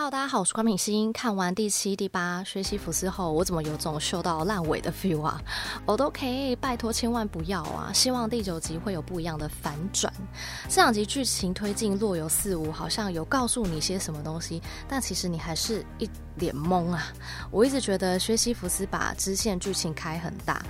哈喽大家好，我是关敏欣。看完第七、第八学习福斯后，我怎么有种秀到烂尾的 feel 啊？我都可以，拜托千万不要啊！希望第九集会有不一样的反转。这两集剧情推进若有似无，好像有告诉你些什么东西，但其实你还是一脸懵啊！我一直觉得学习福斯把支线剧情开很大。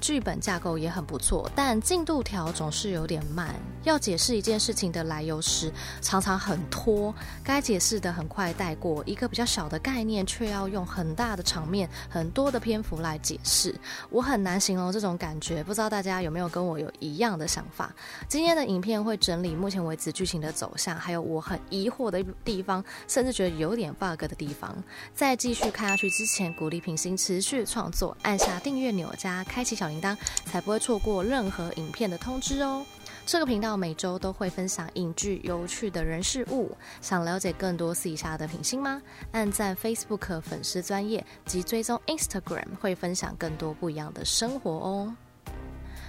剧本架构也很不错，但进度条总是有点慢。要解释一件事情的来由时，常常很拖。该解释的很快带过，一个比较小的概念，却要用很大的场面、很多的篇幅来解释。我很难形容这种感觉，不知道大家有没有跟我有一样的想法？今天的影片会整理目前为止剧情的走向，还有我很疑惑的地方，甚至觉得有点 bug 的地方。在继续看下去之前，鼓励品心持续创作，按下订阅钮加开启小铃铛，才不会错过任何影片的通知哦。这个频道每周都会分享影剧有趣的人事物，想了解更多私底下的品性吗？按赞 Facebook 粉丝专页及追踪 Instagram，会分享更多不一样的生活哦。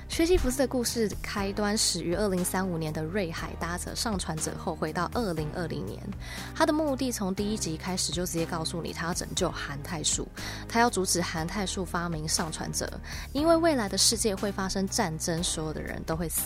学习福斯的故事开端始于二零三五年的瑞海搭着上传者后回到二零二零年，他的目的从第一集开始就直接告诉你，他要拯救韩太树，他要阻止韩太树发明上传者，因为未来的世界会发生战争，所有的人都会死。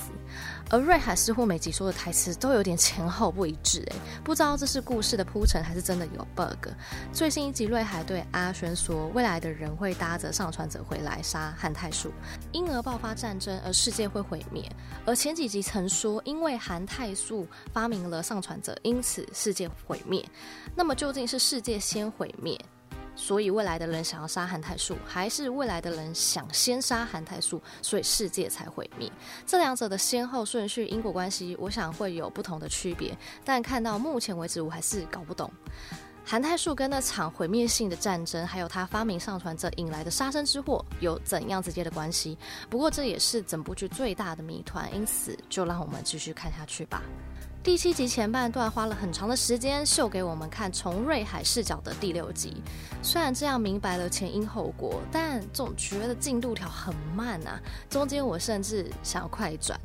而瑞海似乎每集说的台词都有点前后不一致，哎，不知道这是故事的铺陈还是真的有 bug。最新一集瑞海对阿轩说，未来的人会搭着上传者回来杀韩太树，因而爆发战争。而世界会毁灭，而前几集曾说，因为韩泰树发明了上传者，因此世界毁灭。那么究竟是世界先毁灭，所以未来的人想要杀韩泰树，还是未来的人想先杀韩泰树，所以世界才毁灭？这两者的先后顺序、因果关系，我想会有不同的区别。但看到目前为止，我还是搞不懂。韩泰树跟那场毁灭性的战争，还有他发明上传者引来的杀身之祸，有怎样直接的关系？不过这也是整部剧最大的谜团，因此就让我们继续看下去吧。第七集前半段花了很长的时间秀给我们看从瑞海视角的第六集，虽然这样明白了前因后果，但总觉得进度条很慢啊。中间我甚至想要快转。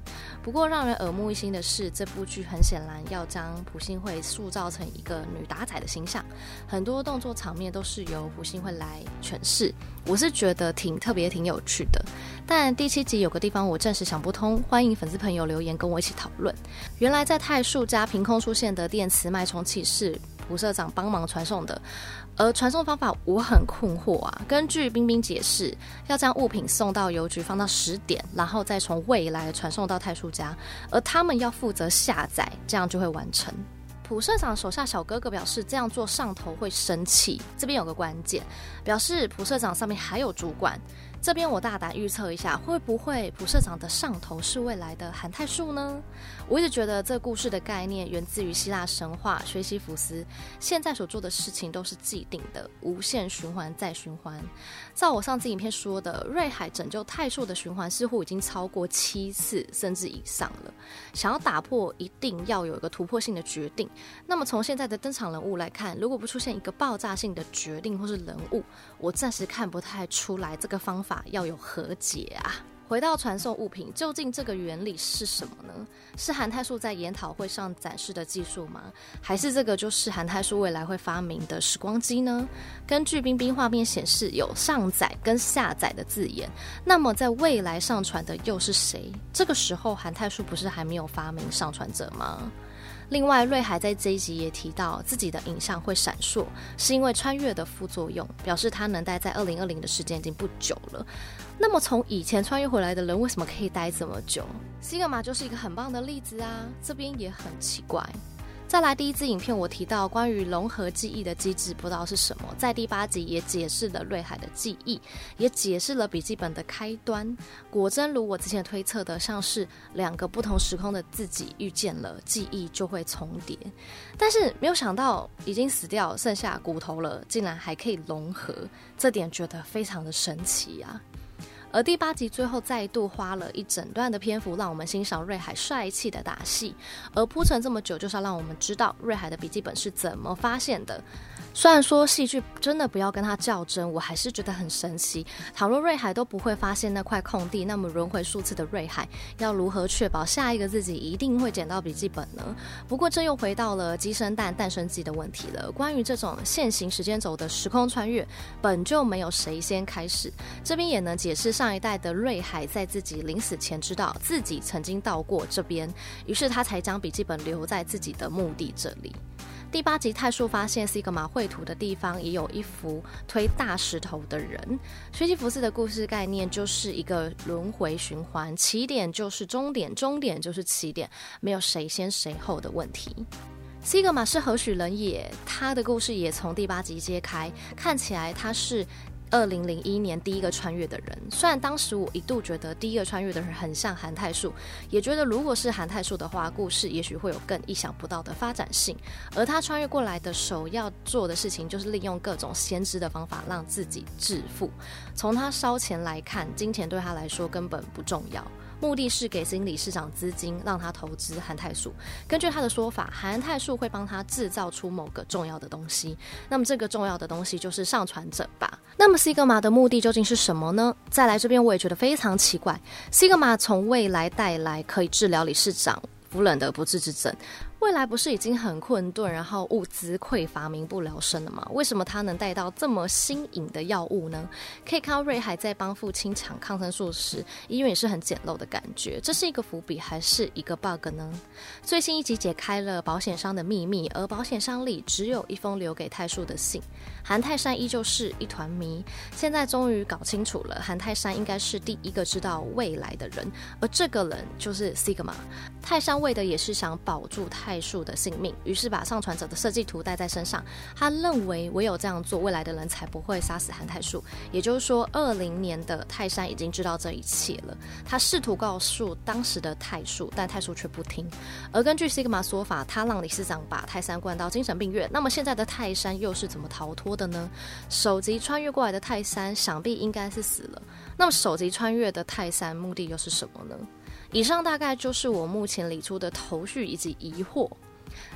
不过让人耳目一新的是，这部剧很显然要将朴信惠塑造成一个女打仔的形象，很多动作场面都是由朴信惠来诠释。我是觉得挺特别、挺有趣的。但第七集有个地方我暂时想不通，欢迎粉丝朋友留言跟我一起讨论。原来在泰树家凭空出现的电磁脉冲器是朴社长帮忙传送的，而传送方法我很困惑啊。根据冰冰解释，要将物品送到邮局放到十点，然后再从未来传送到泰树家，而他们要负责下载，这样就会完成。朴社长手下小哥哥表示，这样做上头会生气。这边有个关键，表示朴社长上面还有主管。这边我大胆预测一下，会不会朴社长的上头是未来的韩泰树呢？我一直觉得这故事的概念源自于希腊神话，学习福斯现在所做的事情都是既定的，无限循环再循环。照我上次影片说的，瑞海拯救泰树的循环似乎已经超过七次甚至以上了。想要打破，一定要有一个突破性的决定。那么从现在的登场人物来看，如果不出现一个爆炸性的决定或是人物，我暂时看不太出来这个方法。要有和解啊！回到传送物品，究竟这个原理是什么呢？是韩泰树在研讨会上展示的技术吗？还是这个就是韩泰树未来会发明的时光机呢？根据冰冰画面显示，有上载跟下载的字眼，那么在未来上传的又是谁？这个时候韩泰树不是还没有发明上传者吗？另外，瑞海在这一集也提到自己的影像会闪烁，是因为穿越的副作用，表示他能待在二零二零的时间已经不久了。那么，从以前穿越回来的人为什么可以待这么久？西格玛就是一个很棒的例子啊。这边也很奇怪。再来第一支影片，我提到关于融合记忆的机制，不知道是什么。在第八集也解释了瑞海的记忆，也解释了笔记本的开端。果真如我之前推测的，像是两个不同时空的自己遇见了，记忆就会重叠。但是没有想到，已经死掉，剩下骨头了，竟然还可以融合，这点觉得非常的神奇啊。而第八集最后再度花了一整段的篇幅，让我们欣赏瑞海帅气的打戏，而铺陈这么久，就是要让我们知道瑞海的笔记本是怎么发现的。虽然说戏剧真的不要跟他较真，我还是觉得很神奇。倘若瑞海都不会发现那块空地，那么轮回数次的瑞海要如何确保下一个自己一定会捡到笔记本呢？不过这又回到了鸡生蛋，蛋生鸡的问题了。关于这种线性时间轴的时空穿越，本就没有谁先开始。这边也能解释上上一代的瑞海在自己临死前知道自己曾经到过这边，于是他才将笔记本留在自己的墓地这里。第八集，泰树发现西格玛绘图的地方也有一幅推大石头的人。学习福斯的故事概念就是一个轮回循环，起点就是终点，终点就是起点，没有谁先谁后的问题。西格玛是何许人也？他的故事也从第八集揭开，看起来他是。二零零一年第一个穿越的人，虽然当时我一度觉得第一个穿越的人很像韩泰树，也觉得如果是韩泰树的话，故事也许会有更意想不到的发展性。而他穿越过来的首要做的事情，就是利用各种先知的方法让自己致富。从他烧钱来看，金钱对他来说根本不重要。目的是给新理事长资金，让他投资韩泰树。根据他的说法，韩泰树会帮他制造出某个重要的东西。那么这个重要的东西就是上传者吧？那么西格玛的目的究竟是什么呢？再来这边我也觉得非常奇怪，西格玛从未来带来可以治疗理事长夫人的不治之症。未来不是已经很困顿，然后物资匮乏、民不聊生了吗？为什么他能带到这么新颖的药物呢？可以看到瑞海在帮父亲抢抗生素时，医院也是很简陋的感觉。这是一个伏笔还是一个 bug 呢？最新一集解开了保险商的秘密，而保险箱里只有一封留给泰树的信。韩泰山依旧是一团谜。现在终于搞清楚了，韩泰山应该是第一个知道未来的人，而这个人就是 Sigma。泰山为的也是想保住泰。泰树的性命，于是把上传者的设计图带在身上。他认为唯有这样做，未来的人才不会杀死韩泰树。也就是说，二零年的泰山已经知道这一切了。他试图告诉当时的泰树，但泰树却不听。而根据西格玛说法，他让理事长把泰山关到精神病院。那么现在的泰山又是怎么逃脱的呢？首集穿越过来的泰山，想必应该是死了。那么首集穿越的泰山目的又是什么呢？以上大概就是我目前理出的头绪以及疑惑。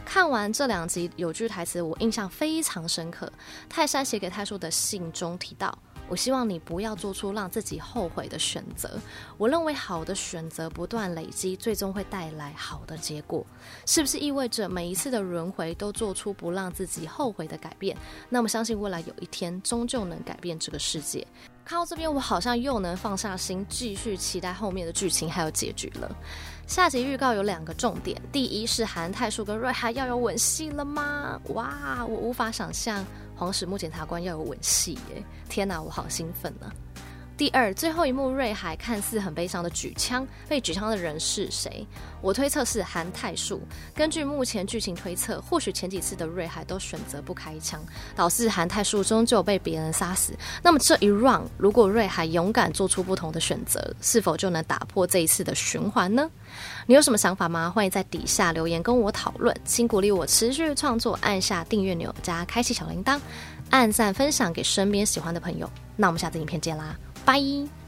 看完这两集有句台词，我印象非常深刻。泰山写给泰叔的信中提到：“我希望你不要做出让自己后悔的选择。我认为好的选择不断累积，最终会带来好的结果。是不是意味着每一次的轮回都做出不让自己后悔的改变？那么相信未来有一天终究能改变这个世界。”看到这边，我好像又能放下心，继续期待后面的剧情还有结局了。下集预告有两个重点，第一是韩泰树跟瑞海要有吻戏了吗？哇，我无法想象黄石木检察官要有吻戏耶！天哪，我好兴奋啊！第二，最后一幕，瑞海看似很悲伤的举枪，被举枪的人是谁？我推测是韩泰树。根据目前剧情推测，或许前几次的瑞海都选择不开枪，导致韩泰树终究被别人杀死。那么这一 round，如果瑞海勇敢做出不同的选择，是否就能打破这一次的循环呢？你有什么想法吗？欢迎在底下留言跟我讨论，请鼓励我持续创作，按下订阅钮加开启小铃铛，按赞分享给身边喜欢的朋友。那我们下次影片见啦！拜。